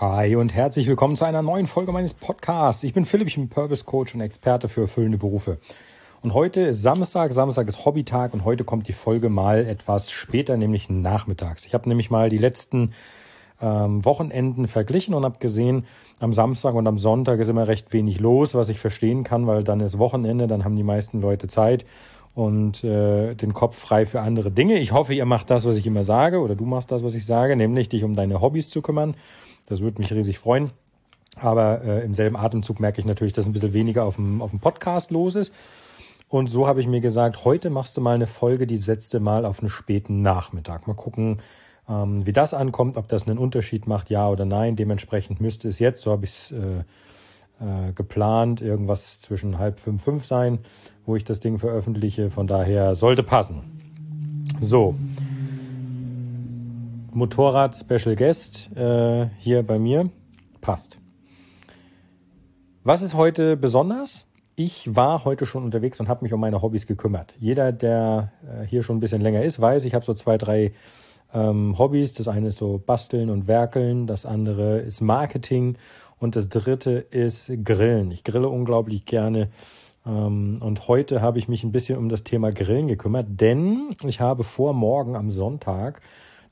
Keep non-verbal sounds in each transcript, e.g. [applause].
Hi und herzlich willkommen zu einer neuen Folge meines Podcasts. Ich bin Philipp, ich bin Purpose Coach und Experte für erfüllende Berufe. Und heute ist Samstag, Samstag ist Hobbytag und heute kommt die Folge mal etwas später, nämlich nachmittags. Ich habe nämlich mal die letzten ähm, Wochenenden verglichen und habe gesehen, am Samstag und am Sonntag ist immer recht wenig los, was ich verstehen kann, weil dann ist Wochenende, dann haben die meisten Leute Zeit und äh, den Kopf frei für andere Dinge. Ich hoffe, ihr macht das, was ich immer sage, oder du machst das, was ich sage, nämlich dich um deine Hobbys zu kümmern das würde mich riesig freuen. Aber äh, im selben Atemzug merke ich natürlich, dass ein bisschen weniger auf dem, auf dem Podcast los ist. Und so habe ich mir gesagt, heute machst du mal eine Folge, die setzt du mal auf einen späten Nachmittag. Mal gucken, ähm, wie das ankommt, ob das einen Unterschied macht, ja oder nein. Dementsprechend müsste es jetzt, so habe ich es äh, äh, geplant, irgendwas zwischen halb fünf, fünf sein, wo ich das Ding veröffentliche. Von daher sollte passen. So. Motorrad Special Guest äh, hier bei mir. Passt. Was ist heute besonders? Ich war heute schon unterwegs und habe mich um meine Hobbys gekümmert. Jeder, der äh, hier schon ein bisschen länger ist, weiß, ich habe so zwei, drei ähm, Hobbys. Das eine ist so Basteln und Werkeln, das andere ist Marketing und das dritte ist Grillen. Ich grille unglaublich gerne. Ähm, und heute habe ich mich ein bisschen um das Thema Grillen gekümmert, denn ich habe vor morgen am Sonntag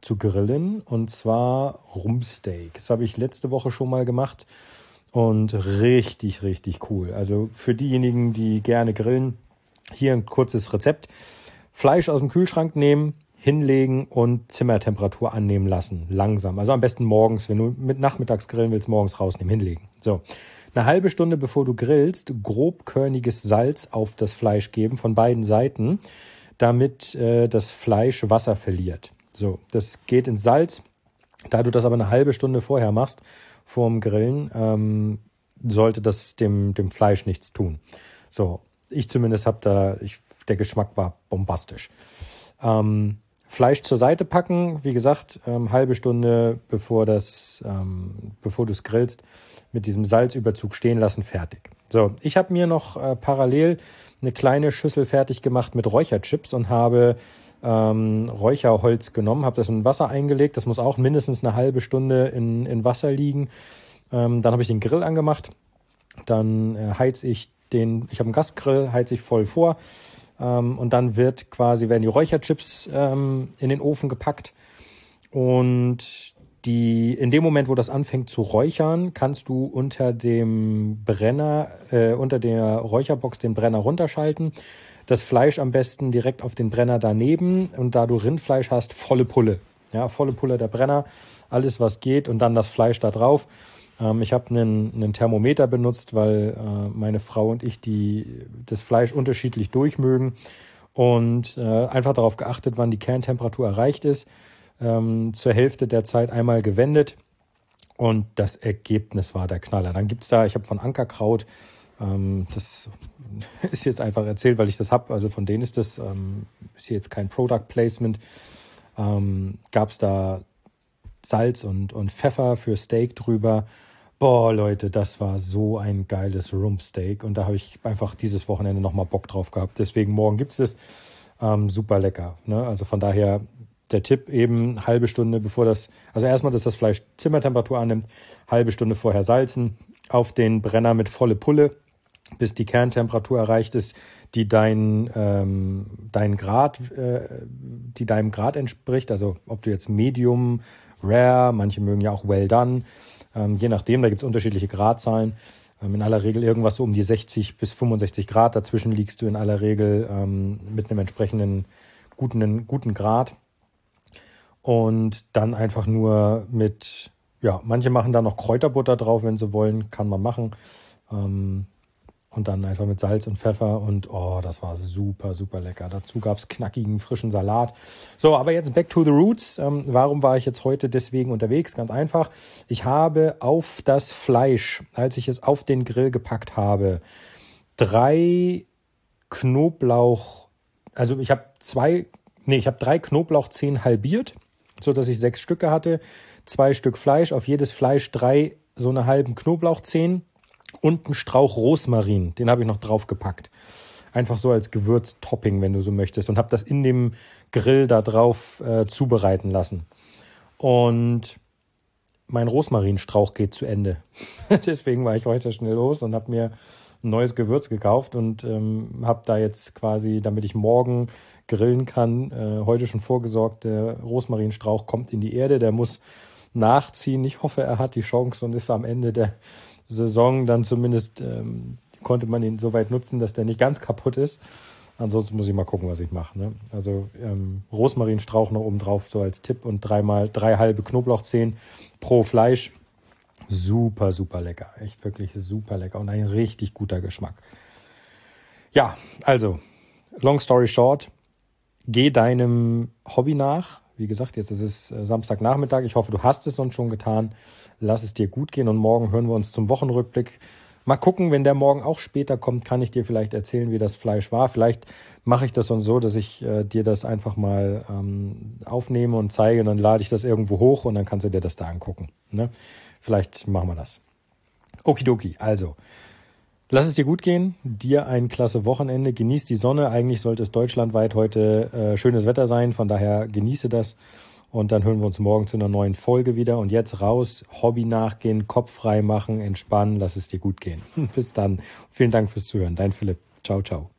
zu grillen und zwar Rumpsteak. Das habe ich letzte Woche schon mal gemacht und richtig, richtig cool. Also für diejenigen, die gerne grillen, hier ein kurzes Rezept. Fleisch aus dem Kühlschrank nehmen, hinlegen und Zimmertemperatur annehmen lassen. Langsam. Also am besten morgens, wenn du mit nachmittags grillen willst, morgens rausnehmen, hinlegen. So. Eine halbe Stunde bevor du grillst, grobkörniges Salz auf das Fleisch geben von beiden Seiten, damit äh, das Fleisch Wasser verliert. So, das geht ins Salz. Da du das aber eine halbe Stunde vorher machst, vorm Grillen, ähm, sollte das dem, dem Fleisch nichts tun. So, ich zumindest habe da, ich, der Geschmack war bombastisch. Ähm, Fleisch zur Seite packen, wie gesagt, ähm, halbe Stunde bevor das, ähm, bevor du es grillst, mit diesem Salzüberzug stehen lassen, fertig. So, ich habe mir noch äh, parallel eine kleine Schüssel fertig gemacht mit Räucherchips und habe ähm, Räucherholz genommen, habe das in Wasser eingelegt. Das muss auch mindestens eine halbe Stunde in, in Wasser liegen. Ähm, dann habe ich den Grill angemacht. Dann äh, heiz ich den, ich habe einen Gasgrill, heiz ich voll vor. Ähm, und dann wird quasi, werden die Räucherchips ähm, in den Ofen gepackt. Und die, in dem Moment, wo das anfängt zu räuchern, kannst du unter dem Brenner, äh, unter der Räucherbox den Brenner runterschalten das Fleisch am besten direkt auf den Brenner daneben und da du Rindfleisch hast, volle Pulle. Ja, volle Pulle der Brenner, alles was geht und dann das Fleisch da drauf. Ähm, ich habe einen, einen Thermometer benutzt, weil äh, meine Frau und ich die, das Fleisch unterschiedlich durchmögen und äh, einfach darauf geachtet, wann die Kerntemperatur erreicht ist. Ähm, zur Hälfte der Zeit einmal gewendet und das Ergebnis war der Knaller. Dann gibt's da, ich habe von Ankerkraut ähm, das [laughs] ist jetzt einfach erzählt, weil ich das habe. Also von denen ist das, ähm, ist hier jetzt kein Product Placement. Ähm, Gab es da Salz und, und Pfeffer für Steak drüber. Boah, Leute, das war so ein geiles Rumpsteak. Und da habe ich einfach dieses Wochenende nochmal Bock drauf gehabt. Deswegen morgen gibt's das. Ähm, super lecker. Ne? Also von daher der Tipp eben halbe Stunde bevor das, also erstmal, dass das Fleisch Zimmertemperatur annimmt, halbe Stunde vorher salzen, auf den Brenner mit volle Pulle bis die Kerntemperatur erreicht ist, die dein, ähm, dein Grad, äh, die deinem Grad entspricht. Also ob du jetzt Medium, Rare, manche mögen ja auch Well Done, ähm, je nachdem, da gibt es unterschiedliche Gradzahlen. Ähm, in aller Regel irgendwas so um die 60 bis 65 Grad. Dazwischen liegst du in aller Regel ähm, mit einem entsprechenden guten, guten Grad. Und dann einfach nur mit, ja, manche machen da noch Kräuterbutter drauf, wenn sie wollen, kann man machen. Ähm, und dann einfach mit Salz und Pfeffer und oh, das war super, super lecker. Dazu gab's knackigen, frischen Salat. So, aber jetzt back to the roots. Ähm, warum war ich jetzt heute deswegen unterwegs? Ganz einfach. Ich habe auf das Fleisch, als ich es auf den Grill gepackt habe, drei Knoblauch, also ich habe zwei, nee, ich habe drei Knoblauchzehen halbiert, so dass ich sechs Stücke hatte. Zwei Stück Fleisch, auf jedes Fleisch drei so eine halben Knoblauchzehen und ein Strauch Rosmarin, den habe ich noch draufgepackt. Einfach so als Gewürztopping, wenn du so möchtest. Und habe das in dem Grill da drauf äh, zubereiten lassen. Und mein Rosmarinstrauch geht zu Ende. [laughs] Deswegen war ich heute schnell los und habe mir neues Gewürz gekauft und ähm, habe da jetzt quasi, damit ich morgen grillen kann, äh, heute schon vorgesorgt. Der Rosmarinstrauch kommt in die Erde, der muss nachziehen. Ich hoffe, er hat die Chance und ist am Ende der Saison dann zumindest, ähm, konnte man ihn so weit nutzen, dass der nicht ganz kaputt ist. Ansonsten muss ich mal gucken, was ich mache. Ne? Also ähm, Rosmarinstrauch noch oben drauf, so als Tipp und dreimal drei halbe Knoblauchzehen pro Fleisch. Super, super lecker. Echt wirklich super lecker und ein richtig guter Geschmack. Ja, also, long story short, geh deinem Hobby nach. Wie gesagt, jetzt ist es äh, Samstagnachmittag. Ich hoffe, du hast es sonst schon getan. Lass es dir gut gehen und morgen hören wir uns zum Wochenrückblick. Mal gucken, wenn der morgen auch später kommt, kann ich dir vielleicht erzählen, wie das Fleisch war. Vielleicht mache ich das dann so, dass ich äh, dir das einfach mal ähm, aufnehme und zeige und dann lade ich das irgendwo hoch und dann kannst du dir das da angucken. Ne? Vielleicht machen wir das. Okidoki, also. Lass es dir gut gehen, dir ein klasse Wochenende, genieß die Sonne. Eigentlich sollte es deutschlandweit heute äh, schönes Wetter sein, von daher genieße das und dann hören wir uns morgen zu einer neuen Folge wieder. Und jetzt raus, Hobby nachgehen, Kopf frei machen, entspannen, lass es dir gut gehen. [laughs] Bis dann. Vielen Dank fürs Zuhören. Dein Philipp. Ciao, ciao.